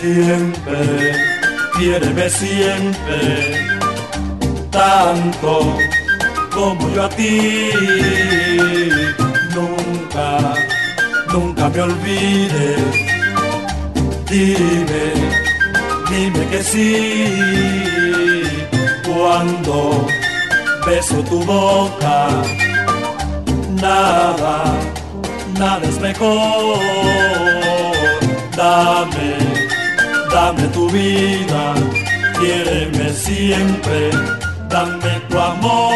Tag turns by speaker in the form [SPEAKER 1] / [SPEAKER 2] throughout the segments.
[SPEAKER 1] Siempre, quiéreme siempre, tanto como yo a ti. Nunca, nunca me olvides. Dime, dime que sí. Cuando beso tu boca, nada, nada es mejor. Dame, dame tu vida, quiéreme siempre, dame tu amor.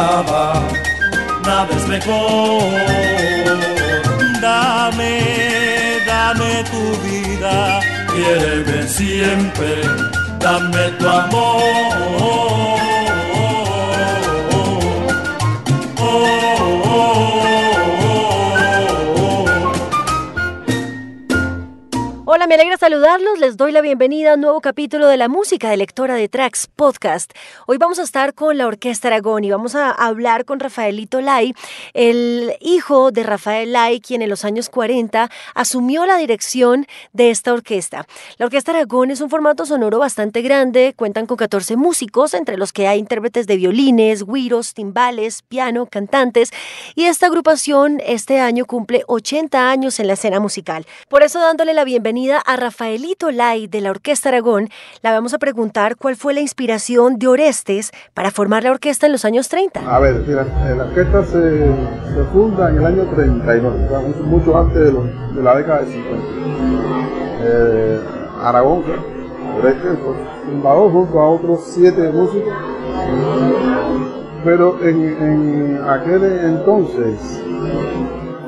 [SPEAKER 1] Nada, es mejor. Dame, dame tu vida, quiéreme siempre, dame tu amor.
[SPEAKER 2] Me alegra saludarlos. Les doy la bienvenida a un nuevo capítulo de la música de lectora de Tracks Podcast. Hoy vamos a estar con la Orquesta Aragón y vamos a hablar con Rafaelito Lai, el hijo de Rafael Lai, quien en los años 40 asumió la dirección de esta orquesta. La Orquesta Aragón es un formato sonoro bastante grande, cuentan con 14 músicos, entre los que hay intérpretes de violines, güiros, timbales, piano, cantantes, y esta agrupación este año cumple 80 años en la escena musical. Por eso dándole la bienvenida a Rafaelito Lai de la Orquesta Aragón, la vamos a preguntar cuál fue la inspiración de Orestes para formar la orquesta en los años 30.
[SPEAKER 3] A ver, eh, la orquesta se, funda en el año 39, o sea, mucho, antes de, la década de 50. Eh, Aragón, Orestes, fundador junto a otros siete músicos, pero en, en aquel entonces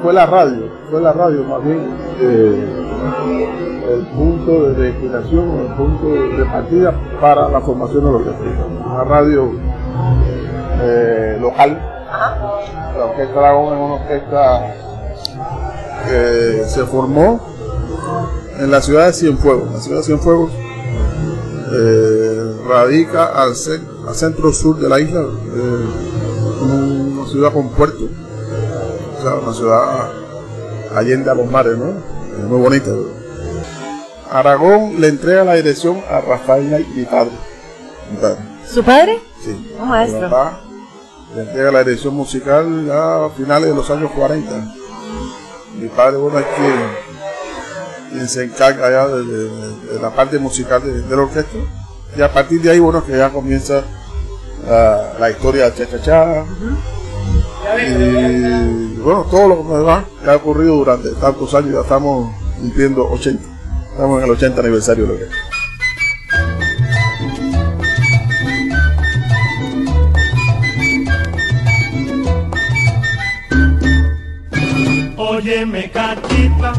[SPEAKER 3] fue la radio, fue la radio más bien eh, el punto de inspiración, el punto de partida para la formación de la orquesta. Una radio eh, local. La Orquesta Aragón es una orquesta que se formó en la ciudad de Cienfuegos. La ciudad de Cienfuegos eh, radica al, al centro sur de la isla, eh, una ciudad con puerto, o sea, una ciudad allende a los mares, ¿no? Es muy bonita. Aragón le entrega la dirección a Rafael mi padre. Mi padre.
[SPEAKER 2] ¿Su padre?
[SPEAKER 3] Sí.
[SPEAKER 2] Un maestro.
[SPEAKER 3] Mi papá le entrega la dirección musical a finales de los años 40. Mi padre, bueno, es quien, quien se encarga ya de, de- de la parte musical de, de la orquesta. Y a partir de ahí, bueno, que ya comienza la, la historia de Cha Cha Cha. Y bueno, todo lo que, ¿verdad? que ha ocurrido durante tantos años, ya estamos cumpliendo 80. Estamos en el 80 aniversario la orquesta.
[SPEAKER 1] Óyeme cachita,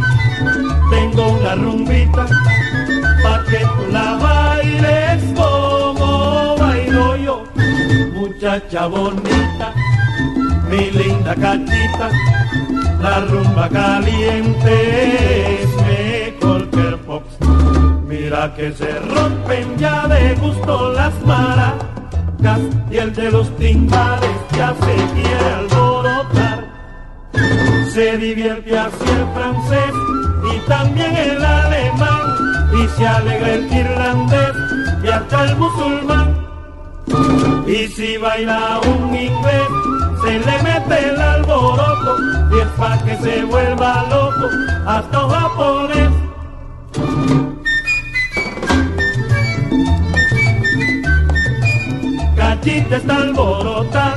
[SPEAKER 1] tengo una rumbita, pa' que tú la bailes como bailo yo. Muchacha bonita, mi linda cachita, la rumba caliente es Mira que se rompen ya de gusto las maracas y el de los timbales ya se quiere alborotar. Se divierte así el francés y también el alemán y se alegra el irlandés y hasta el musulmán. Y si baila un inglés, se le mete el alboroto y es pa' que se vuelva loco hasta un japonés. Cachita está alborota,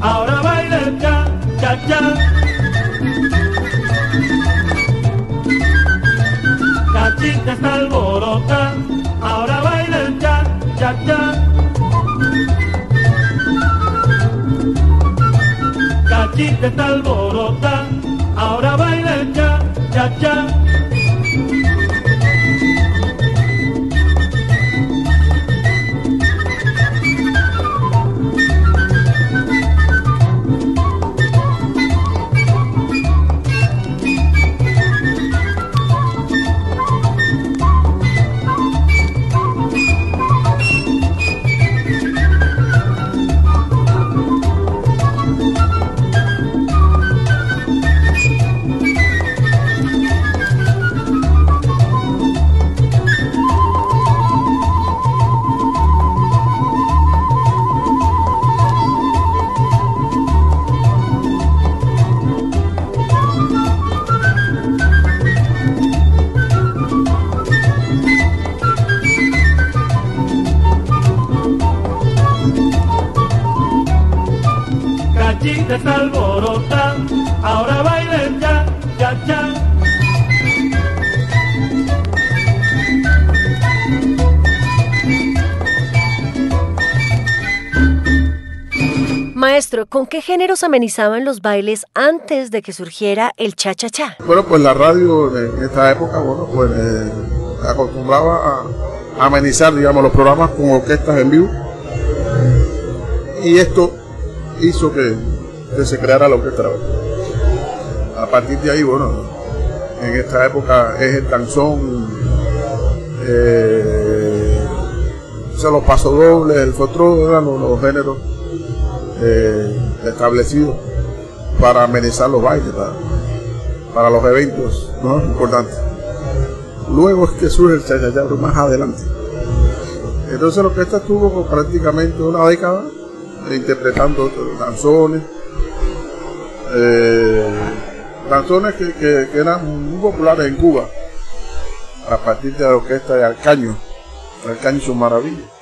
[SPEAKER 1] ahora baila el cha, cha, cha. Cachita está alborota, ahora baila el cha, cha, cha. Cachita está alborota, ahora baila el cha, cha, cha.
[SPEAKER 2] ¿Con qué géneros amenizaban los bailes antes de que surgiera el cha-cha-cha?
[SPEAKER 3] Bueno, pues la radio en esta época, bueno, pues eh, acostumbraba a amenizar, digamos, los programas con orquestas en vivo. Y esto hizo que, se creara la orquesta. A partir de ahí, bueno, en esta época es el danzón, eh, o sea, los pasodobles, el fotró, eran los géneros eh, establecidos para amenizar los bailes, para, los eventos ¿no? importantes. Luego es que surge el chachachá, pero más adelante. Entonces la orquesta estuvo prácticamente una década eh, interpretando danzones, eh, que- que eran muy populares en Cuba, a partir de la orquesta de Alcaño, Alcaño y sus maravillas.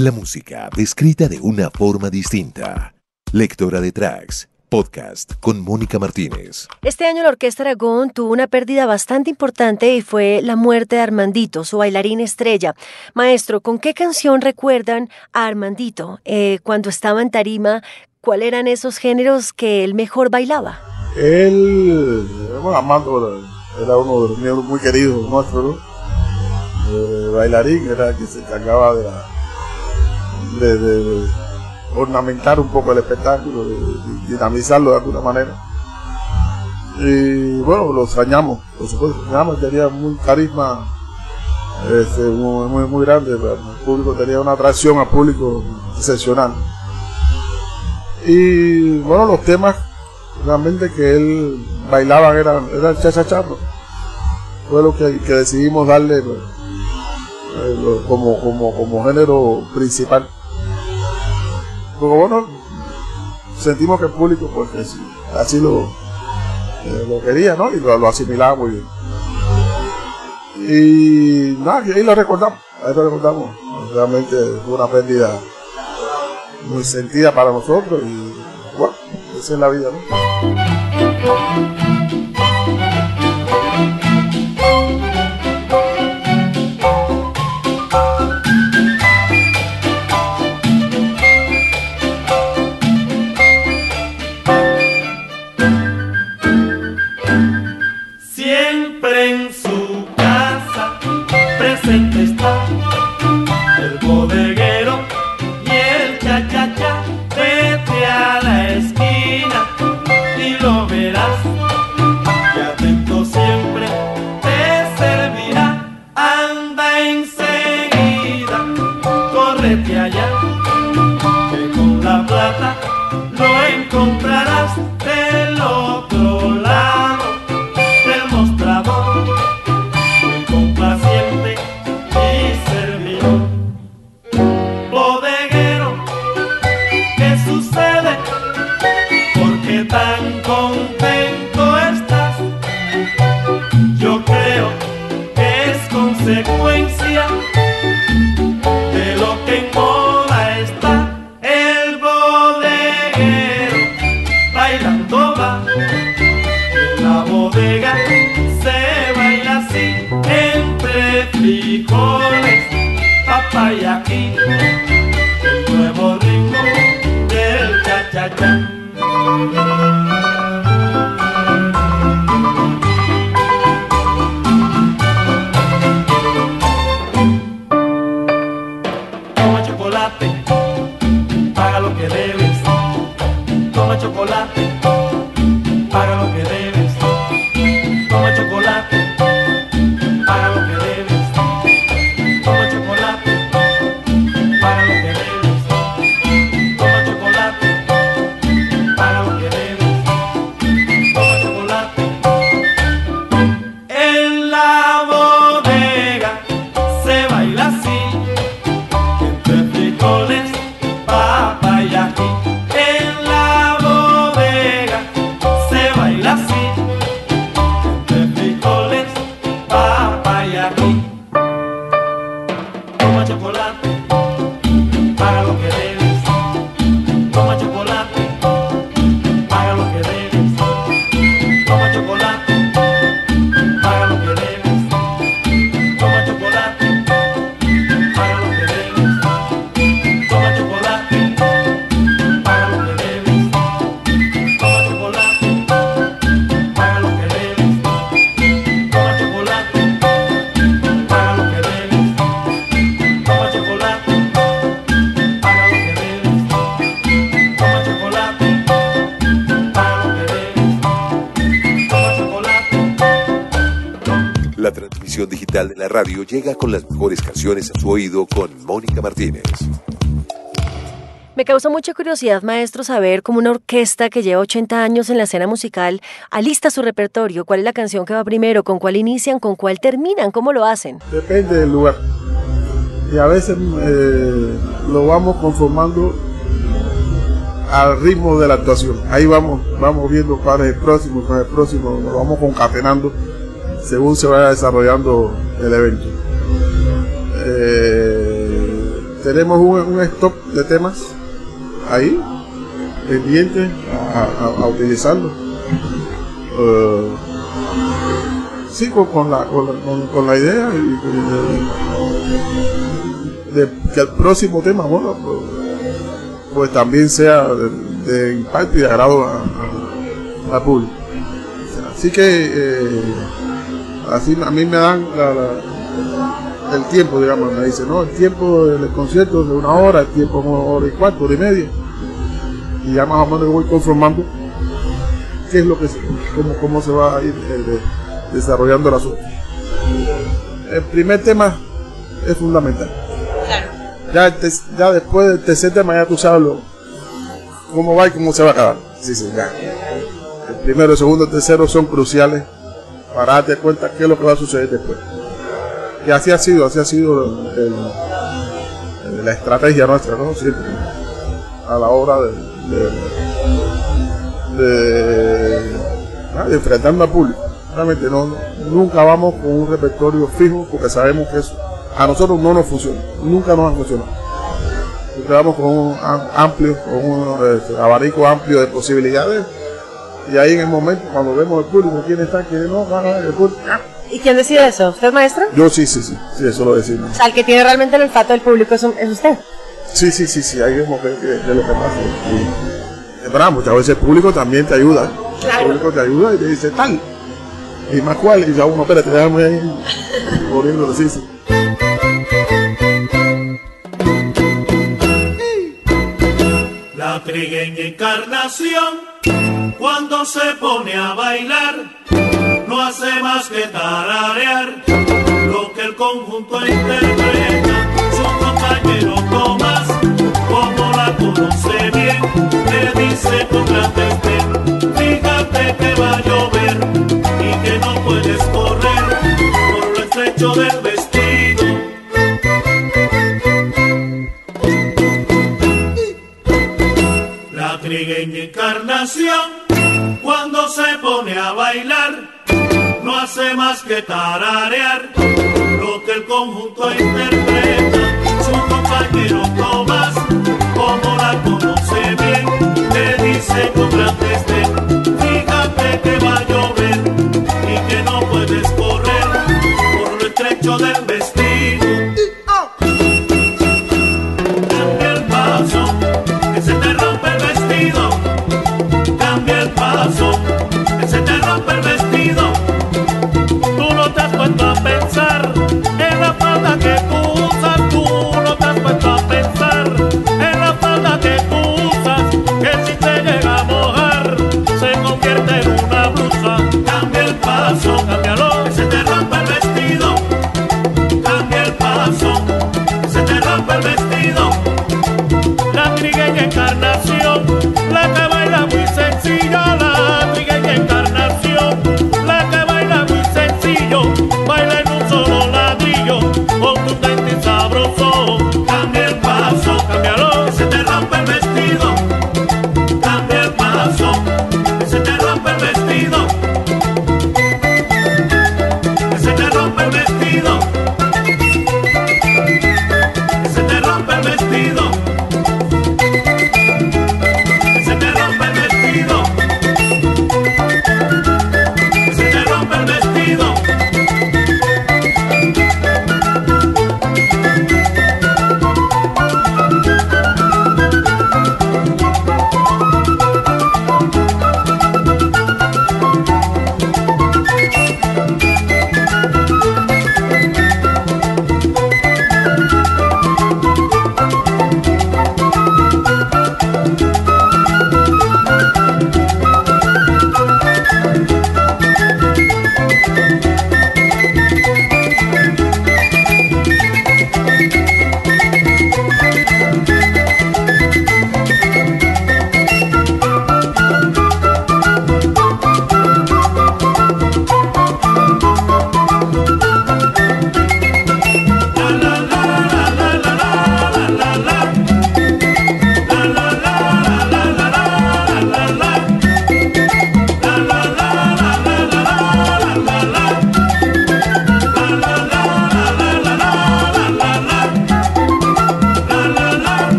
[SPEAKER 4] La música descrita de una forma distinta. Lectora de tracks. Podcast con Mónica Martínez.
[SPEAKER 2] Este año la Orquesta Aragón tuvo una pérdida bastante importante y fue la muerte de Armandito, su bailarín estrella. Maestro, ¿con qué canción recuerdan a Armandito eh, cuando estaba en tarima? ¿Cuáles eran esos géneros que él mejor bailaba?
[SPEAKER 3] Él, bueno, Armando era uno de los miembros muy queridos nuestros, ¿no? Eh, bailarín, era el que se encargaba de, la, de, ornamentar un poco el espectáculo, de, dinamizarlo de alguna manera. Y bueno, lo extrañamos, por supuesto, extrañamos, tenía un carisma este, muy, muy, muy grande, el público tenía una atracción al público excepcional. Y bueno, los temas realmente que él bailaba era, era el chachacharro. Fue lo que, que decidimos darle pues, eh, como, como, como género principal. Porque bueno, sentimos que el público pues así, lo, eh, lo quería, ¿no? Y lo, lo asimilaba muy bien. Y nada, ahí lo recordamos, ahí lo recordamos. Realmente fue una pérdida muy sentida para nosotros y bueno, esa es la vida, ¿no?
[SPEAKER 1] cuerpo de papa y aquí nuevo ritmo del cha-cha-cha. La
[SPEAKER 4] radio llega con las mejores canciones a su oído con Mónica Martínez.
[SPEAKER 2] Me causa mucha curiosidad, maestro, saber cómo una orquesta que lleva 80 años en la escena musical alista su repertorio. ¿Cuál es la canción que va primero? ¿Con cuál inician? ¿Con cuál terminan? ¿Cómo lo hacen?
[SPEAKER 3] Depende del lugar. Y a veces eh, lo vamos conformando al ritmo de la actuación. Ahí vamos, vamos viendo cuál es el próximo, cuál es el próximo, lo vamos concatenando según se vaya desarrollando el evento. Eh, tenemos un, un stock de temas ahí, pendientes a, utilizarlo. Eh, sí, con, la, con, la- con- la idea de, de que el próximo tema, bueno, pues, también sea de, impacto y de agrado al público. Así que eh, así a mí me dan la- la- el tiempo, digamos, me dice, no, el tiempo del concierto es de una hora, el tiempo es una hora y cuarto, hora y media. Y ya más o menos voy conformando qué es lo que se- cómo, cómo se va a ir eh, de- desarrollando el asunto. El primer tema es fundamental. Ya, tes- ya después del tercer tema ya tú sabes lo- cómo va y cómo se va a acabar. Sí, sí, ya. El primero, el segundo, el tercero son cruciales para darte cuenta qué es lo que va a suceder después. Y así ha sido, así ha sido la estrategia nuestra, ¿no? A la hora de, de, de- ah, de enfrentarnos al público. Realmente no, nunca vamos con un repertorio fijo porque sabemos que eso a nosotros no nos funciona, nunca nos ha funcionado. Siempre vamos con un am- amplio, con un este, abanico amplio de posibilidades y ahí en el momento cuando vemos el público quién está, quién no, ah, ah, el público, ah.
[SPEAKER 2] ¿Y quién decide eso? ¿Usted, maestro?
[SPEAKER 3] yo sí, sí, sí, sí, eso lo decimos.
[SPEAKER 2] O sea, el que tiene realmente el olfato del público es, un- es usted.
[SPEAKER 3] Sí, sí, sí, sí, ahí vemos que, que- lo que pasa. Y, verdad, muchas veces el público también te ayuda. El público te ayuda y te dice tal. Y más cuál, y ya uno, espérate, déjame ahí poniéndolo, sí, sí.
[SPEAKER 1] Trigueña encarnación, cuando se pone a bailar, no hace más que tararear lo que el conjunto interpreta. Su compañero Tomás, como la conoce bien, le dice con gran desdén, fíjate que va a llover y que no puedes correr por lo estrecho del hace más que tararear lo que el conjunto interpreta.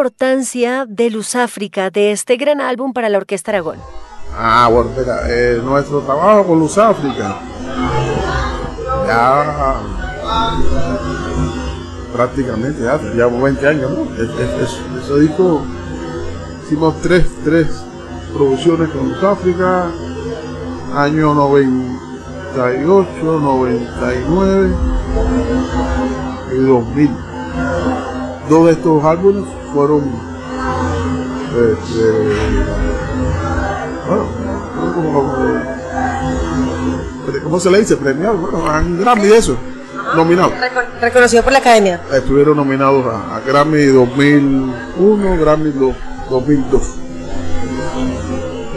[SPEAKER 2] Importancia de Luz África, de este gran álbum para la Orquesta Aragón?
[SPEAKER 3] Ah, bueno, mira, eh, nuestro trabajo con Luz África ya prácticamente ya llevamos 20 años, ¿no? Es, es- es- ese disco hicimos tres, tres producciones con Luz África, año 98, 99 y 2000. Dos de estos álbumes fueron este, bueno, fueron como, como- ¿cómo se le dice? Premiados, bueno, Grammy eso, nominados.
[SPEAKER 2] Reconocido por la Academia.
[SPEAKER 3] Estuvieron nominados a, a Grammy 2001, Grammy do- 2002.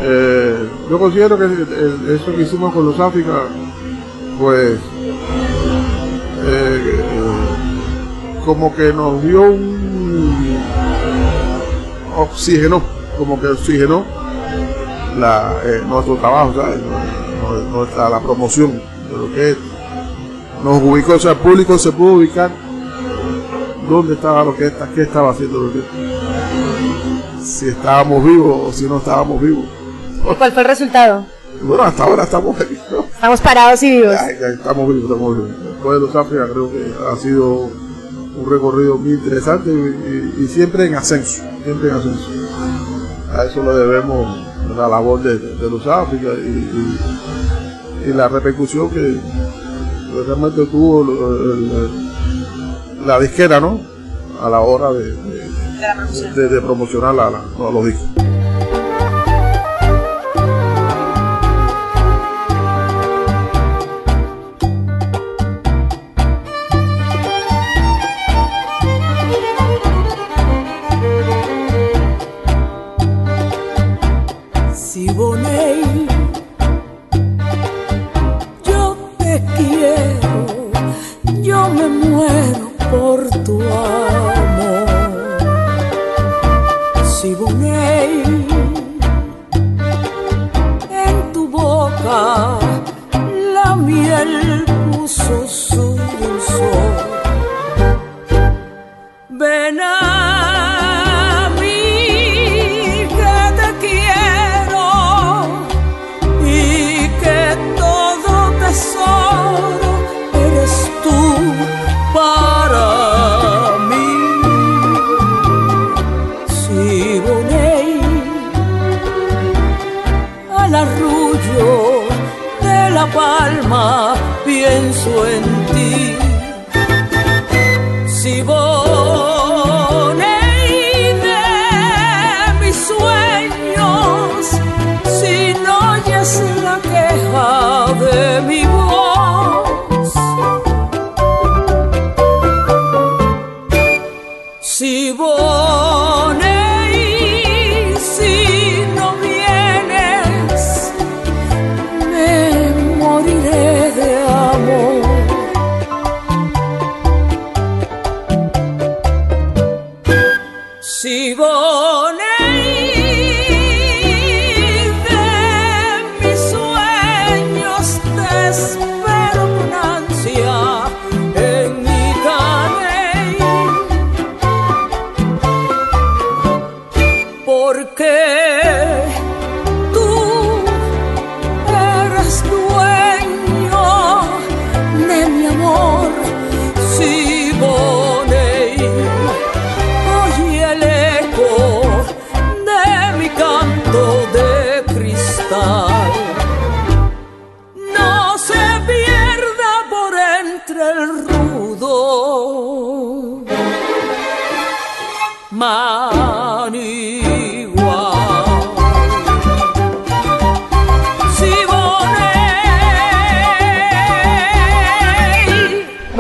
[SPEAKER 3] Eh, yo considero que el- el- eso que hicimos con los África, pues, como que nos dio un oxígeno, como que oxigenó la, eh, nuestro trabajo, ¿sabes? Nue- nue- Nuestra, la promoción de lo que es. Nos ubicó, o sea, el público se pudo ubicar dónde estaba la orquesta, qué estaba haciendo la orquesta. Si estábamos vivos o si no estábamos vivos.
[SPEAKER 2] ¿Cuál fue el resultado?
[SPEAKER 3] Bueno, hasta ahora estamos aquí, ¿no?
[SPEAKER 2] Estamos parados y vivos.
[SPEAKER 3] Ay, ay, estamos vivos, estamos vivos. Después de los África creo que ha sido un recorrido muy interesante y, y- y siempre en ascenso, siempre en ascenso. A eso le debemos la labor de, de- de los África y, la repercusión que realmente tuvo el- el- el- la disquera, ¿no? A la hora de, de, de- de promocionar la- la- los discos.
[SPEAKER 5] Al arrullo de la palma pienso en ti. Siboney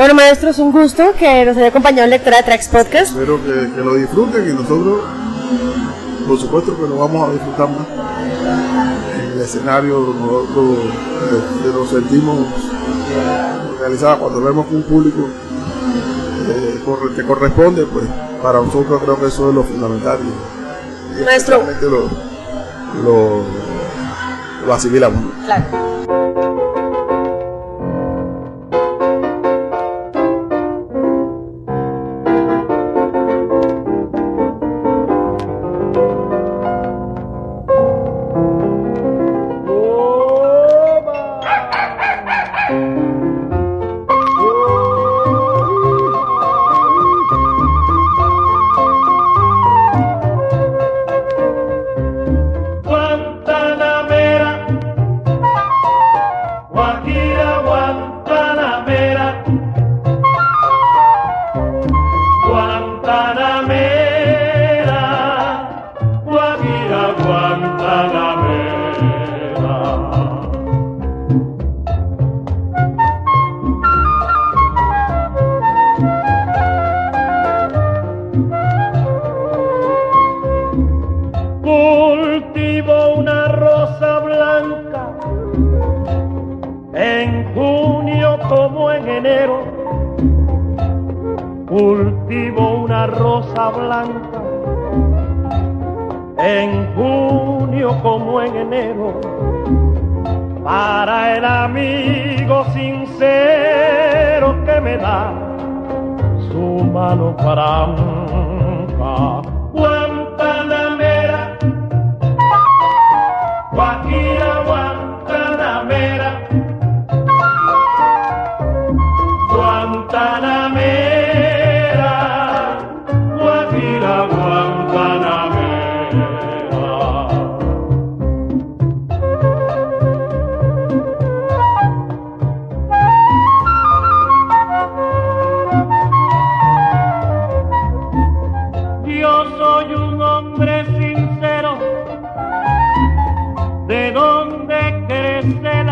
[SPEAKER 2] Bueno, maestro, es un gusto que nos haya acompañado en Lectora de Tracks Podcast.
[SPEAKER 3] Espero que, que lo disfruten y nosotros, por supuesto que lo vamos a disfrutar más. En el escenario nosotros eh, nos sentimos realizados cuando vemos que un público eh, corre- te corresponde, pues para nosotros creo que eso es lo fundamental. Y, y
[SPEAKER 2] Maestro.
[SPEAKER 3] lo, lo, lo asimilamos.
[SPEAKER 2] Claro.
[SPEAKER 1] En junio como en enero, cultivo una rosa blanca. En junio como en enero, para el amigo sincero que me da su mano franca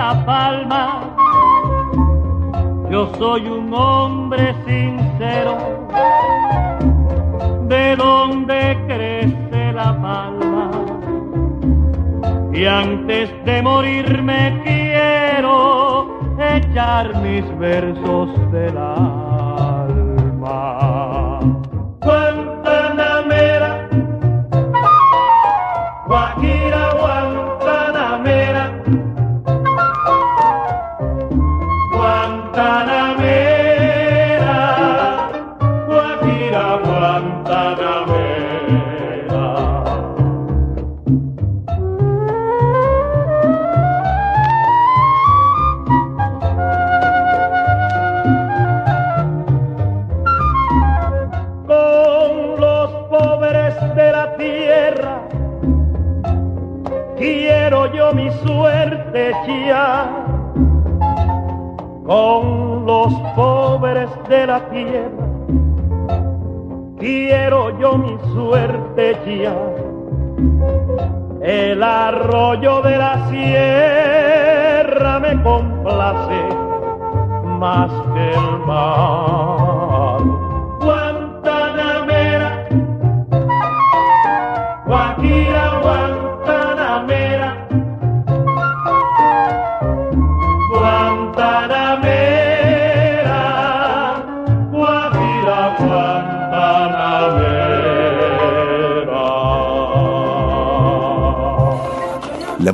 [SPEAKER 1] la palma. Yo soy un hombre sincero, de donde crece la palma. Y antes de morirme quiero echar mis versos del alma. Con los pobres de la tierra. Quiero yo mi suerte ya. El arroyo de la sierra me complace más que el mar.